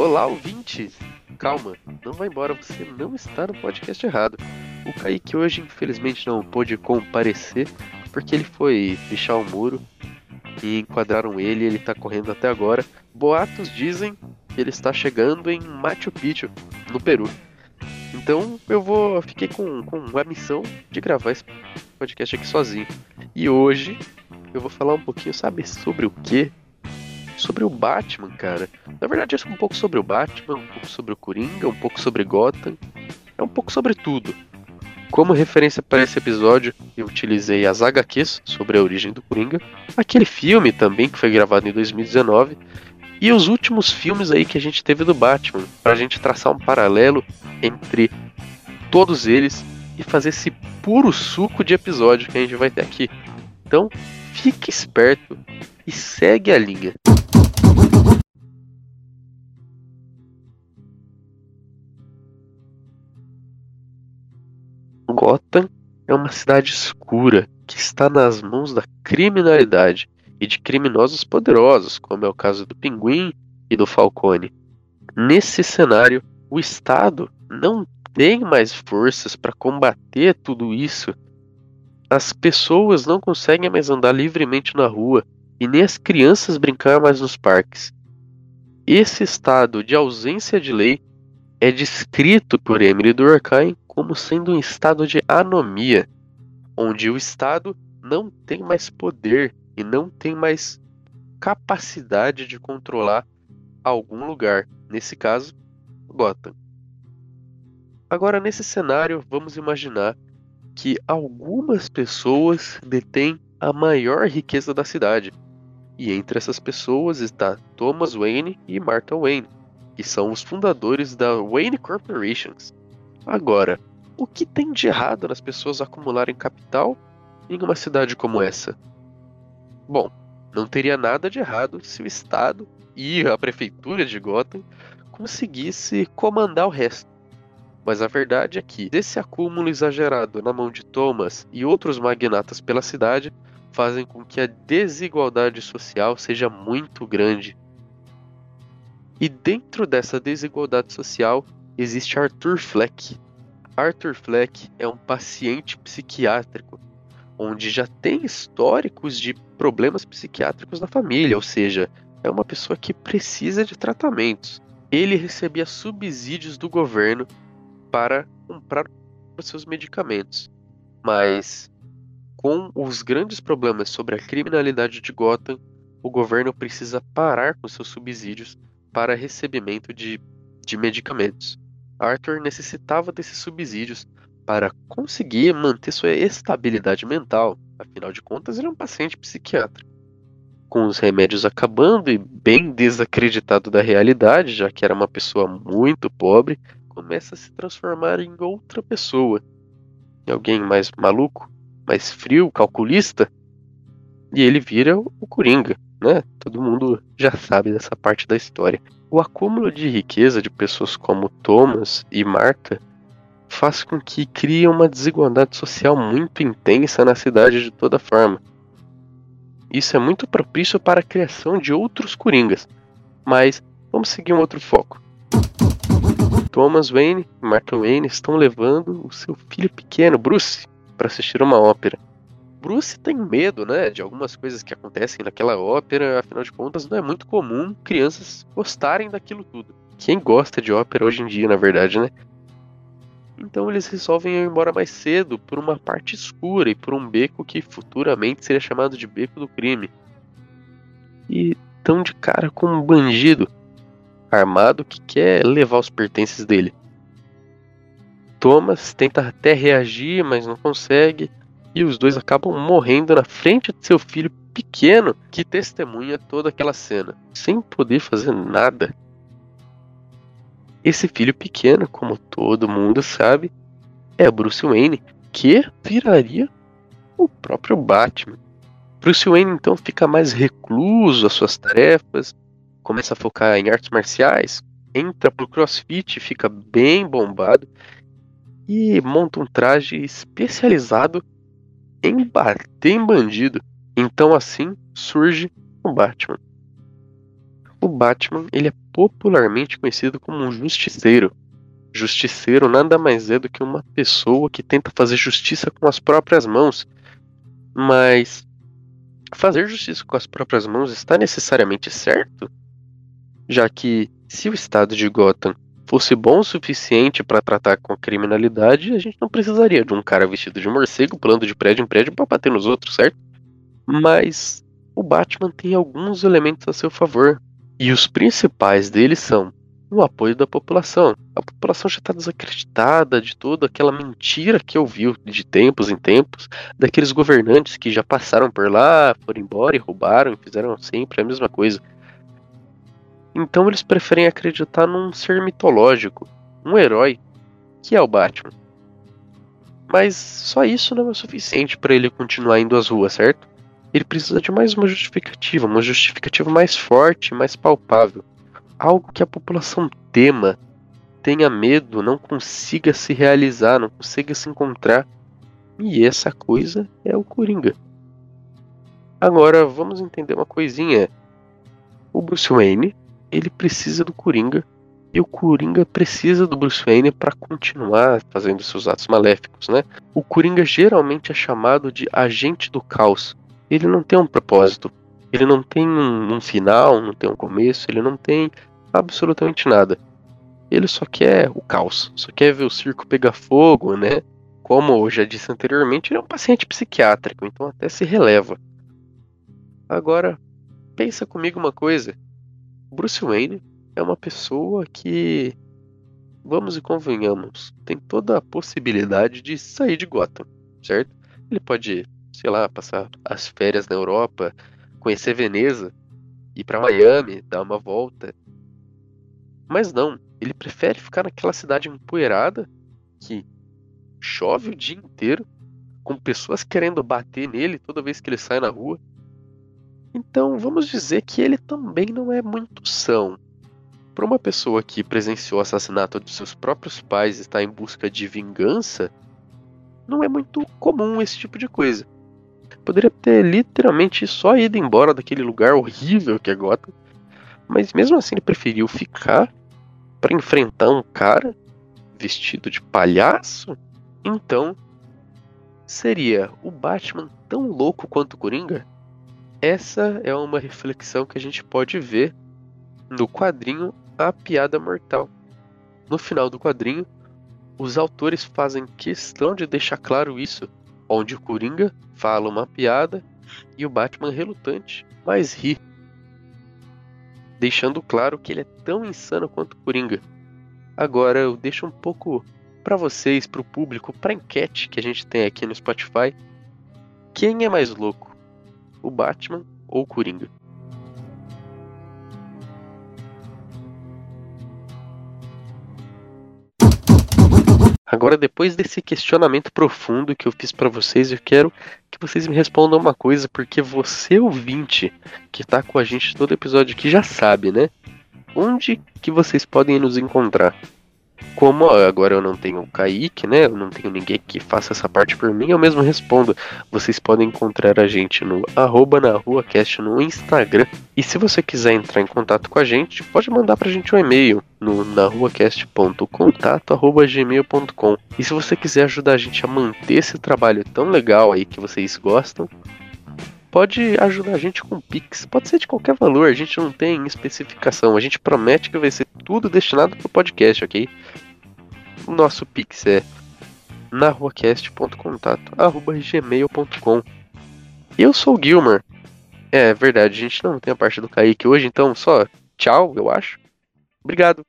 Olá, ouvintes! Calma, não vai embora, você não está no podcast errado. O Kaique hoje, infelizmente, não pôde comparecer porque ele foi fechar o muro e enquadraram ele ele está correndo até agora. Boatos dizem que ele está chegando em Machu Picchu, no Peru. Então eu vou. Fiquei com, com a missão de gravar esse podcast aqui sozinho. E hoje eu vou falar um pouquinho, sabe, sobre o quê? Sobre o Batman, cara. Na verdade, é um pouco sobre o Batman, um pouco sobre o Coringa, um pouco sobre Gotham. É um pouco sobre tudo. Como referência para esse episódio, eu utilizei as HQs sobre a origem do Coringa, aquele filme também que foi gravado em 2019, e os últimos filmes aí que a gente teve do Batman, para a gente traçar um paralelo entre todos eles e fazer esse puro suco de episódio que a gente vai ter aqui. Então, fique esperto e segue a linha. Gotham é uma cidade escura que está nas mãos da criminalidade e de criminosos poderosos, como é o caso do Pinguim e do Falcone. Nesse cenário, o Estado não tem mais forças para combater tudo isso. As pessoas não conseguem mais andar livremente na rua e nem as crianças brincar mais nos parques. Esse estado de ausência de lei é descrito por Emily Durkheim como sendo um estado de anomia, onde o Estado não tem mais poder e não tem mais capacidade de controlar algum lugar, nesse caso, Gotham. Agora, nesse cenário, vamos imaginar que algumas pessoas detêm a maior riqueza da cidade. E entre essas pessoas está Thomas Wayne e Martha Wayne, que são os fundadores da Wayne Corporations. Agora, o que tem de errado nas pessoas acumularem capital em uma cidade como essa? Bom, não teria nada de errado se o Estado e a prefeitura de Gotham conseguisse comandar o resto. Mas a verdade é que esse acúmulo exagerado na mão de Thomas e outros magnatas pela cidade fazem com que a desigualdade social seja muito grande. E dentro dessa desigualdade social existe Arthur Fleck, Arthur Fleck é um paciente psiquiátrico, onde já tem históricos de problemas psiquiátricos na família, ou seja, é uma pessoa que precisa de tratamentos. Ele recebia subsídios do governo para comprar os seus medicamentos, mas com os grandes problemas sobre a criminalidade de Gotham, o governo precisa parar com seus subsídios para recebimento de, de medicamentos. Arthur necessitava desses subsídios para conseguir manter sua estabilidade mental, afinal de contas, ele é um paciente psiquiátrico. Com os remédios acabando e bem desacreditado da realidade, já que era uma pessoa muito pobre, começa a se transformar em outra pessoa. Em alguém mais maluco, mais frio, calculista, e ele vira o Coringa, né? Todo mundo já sabe dessa parte da história. O acúmulo de riqueza de pessoas como Thomas e Martha faz com que crie uma desigualdade social muito intensa na cidade de toda forma. Isso é muito propício para a criação de outros coringas, mas vamos seguir um outro foco. Thomas Wayne e Martha Wayne estão levando o seu filho pequeno, Bruce, para assistir uma ópera. Bruce tem medo, né, de algumas coisas que acontecem naquela ópera, afinal de contas, não é muito comum crianças gostarem daquilo tudo. Quem gosta de ópera hoje em dia, na verdade, né? Então eles resolvem ir embora mais cedo por uma parte escura e por um beco que futuramente seria chamado de Beco do Crime. E tão de cara com um bandido armado que quer levar os pertences dele. Thomas tenta até reagir, mas não consegue e os dois acabam morrendo na frente de seu filho pequeno que testemunha toda aquela cena, sem poder fazer nada. Esse filho pequeno, como todo mundo sabe, é Bruce Wayne, que viraria o próprio Batman. Bruce Wayne então fica mais recluso às suas tarefas, começa a focar em artes marciais, entra pro CrossFit, fica bem bombado e monta um traje especializado em bater em bandido. Então assim surge o Batman. O Batman, ele é popularmente conhecido como um justiceiro. Justiceiro nada mais é do que uma pessoa que tenta fazer justiça com as próprias mãos. Mas fazer justiça com as próprias mãos está necessariamente certo? Já que se o estado de Gotham fosse bom o suficiente para tratar com a criminalidade, a gente não precisaria de um cara vestido de morcego pulando de prédio em prédio para bater nos outros, certo? Mas o Batman tem alguns elementos a seu favor. E os principais deles são o apoio da população. A população já está desacreditada de toda aquela mentira que ouviu de tempos em tempos, daqueles governantes que já passaram por lá, foram embora e roubaram e fizeram sempre a mesma coisa. Então eles preferem acreditar num ser mitológico, um herói, que é o Batman. Mas só isso não é suficiente para ele continuar indo às ruas, certo? Ele precisa de mais uma justificativa, uma justificativa mais forte, mais palpável. Algo que a população tema, tenha medo, não consiga se realizar, não consiga se encontrar. E essa coisa é o Coringa. Agora vamos entender uma coisinha. O Bruce Wayne ele precisa do Coringa e o Coringa precisa do Bruce Wayne para continuar fazendo seus atos maléficos, né? O Coringa geralmente é chamado de agente do caos. Ele não tem um propósito, ele não tem um, um final, não tem um começo, ele não tem absolutamente nada. Ele só quer o caos, só quer ver o circo pegar fogo, né? Como eu já disse anteriormente, ele é um paciente psiquiátrico, então até se releva. Agora, pensa comigo uma coisa. Bruce Wayne é uma pessoa que, vamos e convenhamos, tem toda a possibilidade de sair de Gotham, certo? Ele pode, sei lá, passar as férias na Europa, conhecer Veneza, ir para Miami, dar uma volta. Mas não, ele prefere ficar naquela cidade empoeirada que chove o dia inteiro, com pessoas querendo bater nele toda vez que ele sai na rua. Então vamos dizer que ele também não é muito são. Para uma pessoa que presenciou o assassinato de seus próprios pais e está em busca de vingança, não é muito comum esse tipo de coisa. Poderia ter literalmente só ido embora daquele lugar horrível que é Gotham, mas mesmo assim ele preferiu ficar para enfrentar um cara vestido de palhaço? Então, seria o Batman tão louco quanto o Coringa? Essa é uma reflexão que a gente pode ver no quadrinho A Piada Mortal. No final do quadrinho, os autores fazem questão de deixar claro isso, onde o Coringa fala uma piada e o Batman relutante, mas ri, deixando claro que ele é tão insano quanto o Coringa. Agora eu deixo um pouco para vocês, para o público, para enquete que a gente tem aqui no Spotify. Quem é mais louco? O Batman ou o Coringa. Agora, depois desse questionamento profundo que eu fiz para vocês, eu quero que vocês me respondam uma coisa, porque você ouvinte que tá com a gente todo episódio aqui já sabe, né? Onde que vocês podem nos encontrar? Como agora eu não tenho o Kaique, né? Eu não tenho ninguém que faça essa parte por mim, eu mesmo respondo. Vocês podem encontrar a gente no arroba na no Instagram. E se você quiser entrar em contato com a gente, pode mandar pra gente um e-mail no naruacast.contato.gmail.com. E se você quiser ajudar a gente a manter esse trabalho tão legal aí que vocês gostam, pode ajudar a gente com Pix. Pode ser de qualquer valor, a gente não tem especificação. A gente promete que vai ser tudo destinado para o podcast, ok? O nosso Pix é narruacast.contato.gmail.com Eu sou o Gilmer. É verdade, a gente não tem a parte do Kaique hoje, então só tchau, eu acho. Obrigado.